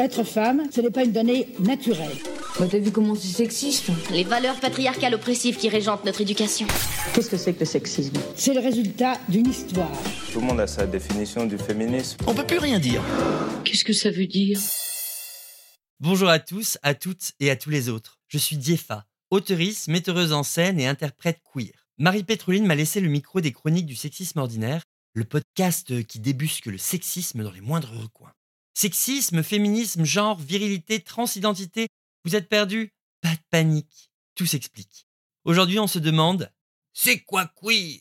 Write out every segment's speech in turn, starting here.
Être femme, ce n'est pas une donnée naturelle. Bah t'as vu comment c'est sexiste Les valeurs patriarcales oppressives qui régentent notre éducation. Qu'est-ce que c'est que le sexisme C'est le résultat d'une histoire. Tout le monde a sa définition du féminisme. On peut plus rien dire. Qu'est-ce que ça veut dire Bonjour à tous, à toutes et à tous les autres. Je suis Diefa, auteurice, metteuse en scène et interprète queer. Marie Pétroline m'a laissé le micro des chroniques du sexisme ordinaire, le podcast qui débusque le sexisme dans les moindres recoins. Sexisme, féminisme, genre, virilité, transidentité, vous êtes perdu Pas de panique, tout s'explique. Aujourd'hui, on se demande C'est quoi queer?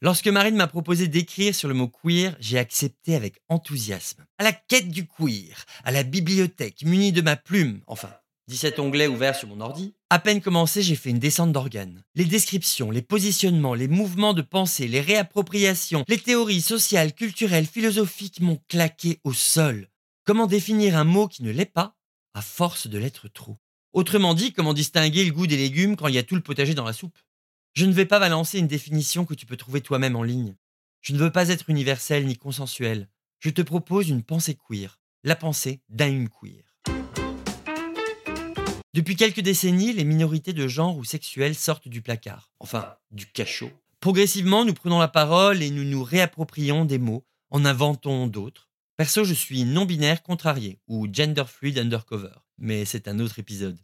Lorsque Marine m'a proposé d'écrire sur le mot queer, j'ai accepté avec enthousiasme. À la quête du queer, à la bibliothèque, munie de ma plume, enfin, 17 onglets ouverts sur mon ordi. À peine commencé, j'ai fait une descente d'organes. Les descriptions, les positionnements, les mouvements de pensée, les réappropriations, les théories sociales, culturelles, philosophiques m'ont claqué au sol. Comment définir un mot qui ne l'est pas à force de l'être trop? Autrement dit, comment distinguer le goût des légumes quand il y a tout le potager dans la soupe? Je ne vais pas balancer une définition que tu peux trouver toi-même en ligne. Je ne veux pas être universel ni consensuel. Je te propose une pensée queer, la pensée d'un queer. Depuis quelques décennies, les minorités de genre ou sexuelles sortent du placard, enfin du cachot. Progressivement, nous prenons la parole et nous nous réapproprions des mots, en inventons d'autres. Perso, je suis non-binaire contrarié ou gender fluid undercover, mais c'est un autre épisode.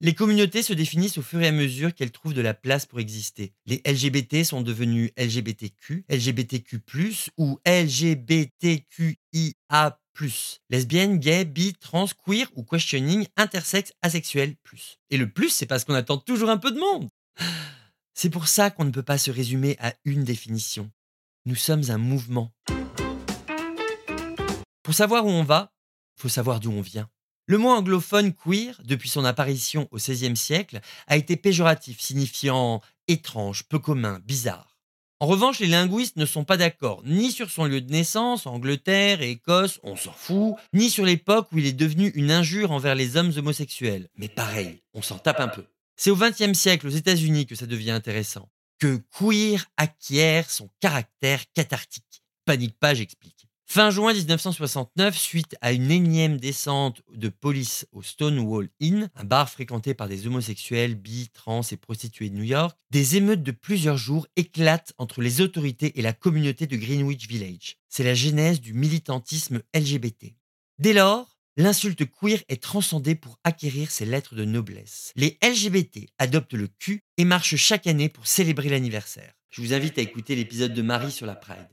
Les communautés se définissent au fur et à mesure qu'elles trouvent de la place pour exister. Les LGBT sont devenus LGBTQ, LGBTQ+, ou LGBTQIA+. Lesbienne, gay, bi, trans, queer ou questioning, intersexe, asexuel, plus. Et le plus, c'est parce qu'on attend toujours un peu de monde. C'est pour ça qu'on ne peut pas se résumer à une définition. Nous sommes un mouvement. Pour savoir où on va, faut savoir d'où on vient. Le mot anglophone queer, depuis son apparition au XVIe siècle, a été péjoratif, signifiant étrange, peu commun, bizarre. En revanche, les linguistes ne sont pas d'accord ni sur son lieu de naissance, Angleterre et Écosse, on s'en fout, ni sur l'époque où il est devenu une injure envers les hommes homosexuels. Mais pareil, on s'en tape un peu. C'est au XXe siècle aux États-Unis que ça devient intéressant, que queer acquiert son caractère cathartique. Panique pas, j'explique. Fin juin 1969, suite à une énième descente de police au Stonewall Inn, un bar fréquenté par des homosexuels, bi, trans et prostituées de New York, des émeutes de plusieurs jours éclatent entre les autorités et la communauté de Greenwich Village. C'est la genèse du militantisme LGBT. Dès lors, l'insulte queer est transcendée pour acquérir ses lettres de noblesse. Les LGBT adoptent le Q et marchent chaque année pour célébrer l'anniversaire. Je vous invite à écouter l'épisode de Marie sur la Pride.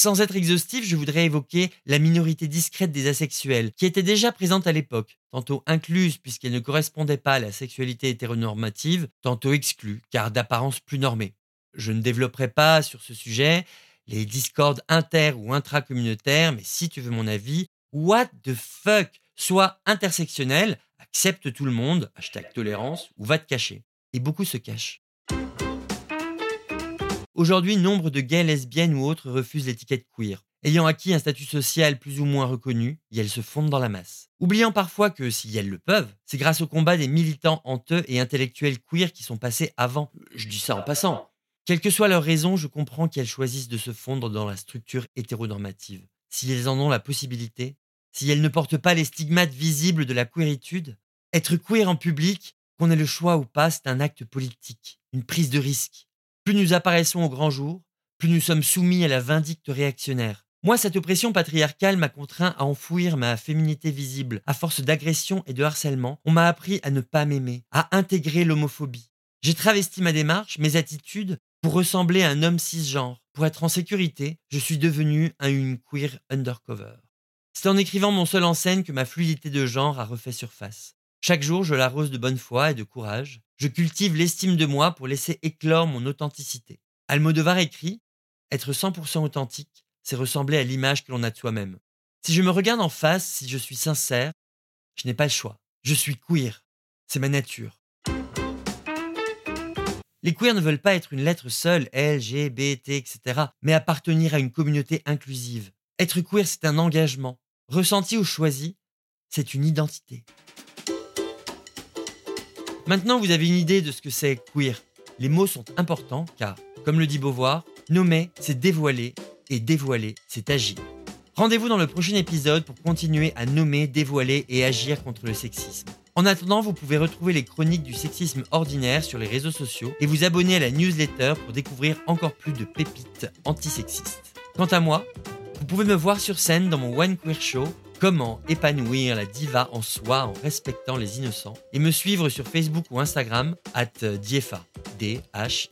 Sans être exhaustif, je voudrais évoquer la minorité discrète des asexuels, qui était déjà présente à l'époque, tantôt incluse puisqu'elle ne correspondait pas à la sexualité hétéronormative, tantôt exclue, car d'apparence plus normée. Je ne développerai pas sur ce sujet les discordes inter- ou intracommunautaires, mais si tu veux mon avis, what the fuck? Sois intersectionnel, accepte tout le monde, hashtag tolérance, ou va te cacher. Et beaucoup se cachent. Aujourd'hui, nombre de gays, lesbiennes ou autres refusent l'étiquette queer. Ayant acquis un statut social plus ou moins reconnu, et elles se fondent dans la masse. Oubliant parfois que, si elles le peuvent, c'est grâce au combat des militants honteux et intellectuels queer qui sont passés avant. Je dis ça en passant. Quelle que soit leur raison, je comprends qu'elles choisissent de se fondre dans la structure hétéronormative. Si elles en ont la possibilité, si elles ne portent pas les stigmates visibles de la queeritude, être queer en public, qu'on ait le choix ou pas, c'est un acte politique, une prise de risque. Plus nous apparaissons au grand jour, plus nous sommes soumis à la vindicte réactionnaire. Moi, cette oppression patriarcale m'a contraint à enfouir ma féminité visible. À force d'agression et de harcèlement, on m'a appris à ne pas m'aimer, à intégrer l'homophobie. J'ai travesti ma démarche, mes attitudes, pour ressembler à un homme cisgenre. Pour être en sécurité, je suis devenu un une queer undercover. C'est en écrivant mon seul en scène que ma fluidité de genre a refait surface. Chaque jour, je l'arrose de bonne foi et de courage. Je cultive l'estime de moi pour laisser éclore mon authenticité. Almodovar écrit Être 100% authentique, c'est ressembler à l'image que l'on a de soi-même. Si je me regarde en face, si je suis sincère, je n'ai pas le choix. Je suis queer. C'est ma nature. Les queers ne veulent pas être une lettre seule, L, G, B, T, etc., mais appartenir à une communauté inclusive. Être queer, c'est un engagement. Ressenti ou choisi, c'est une identité. Maintenant, vous avez une idée de ce que c'est queer. Les mots sont importants car, comme le dit Beauvoir, nommer, c'est dévoiler et dévoiler, c'est agir. Rendez-vous dans le prochain épisode pour continuer à nommer, dévoiler et agir contre le sexisme. En attendant, vous pouvez retrouver les chroniques du sexisme ordinaire sur les réseaux sociaux et vous abonner à la newsletter pour découvrir encore plus de pépites antisexistes. Quant à moi, vous pouvez me voir sur scène dans mon One Queer Show Comment épanouir la diva en soi en respectant les innocents et me suivre sur Facebook ou Instagram at Diefa, D-H-Y-E-P-H-A.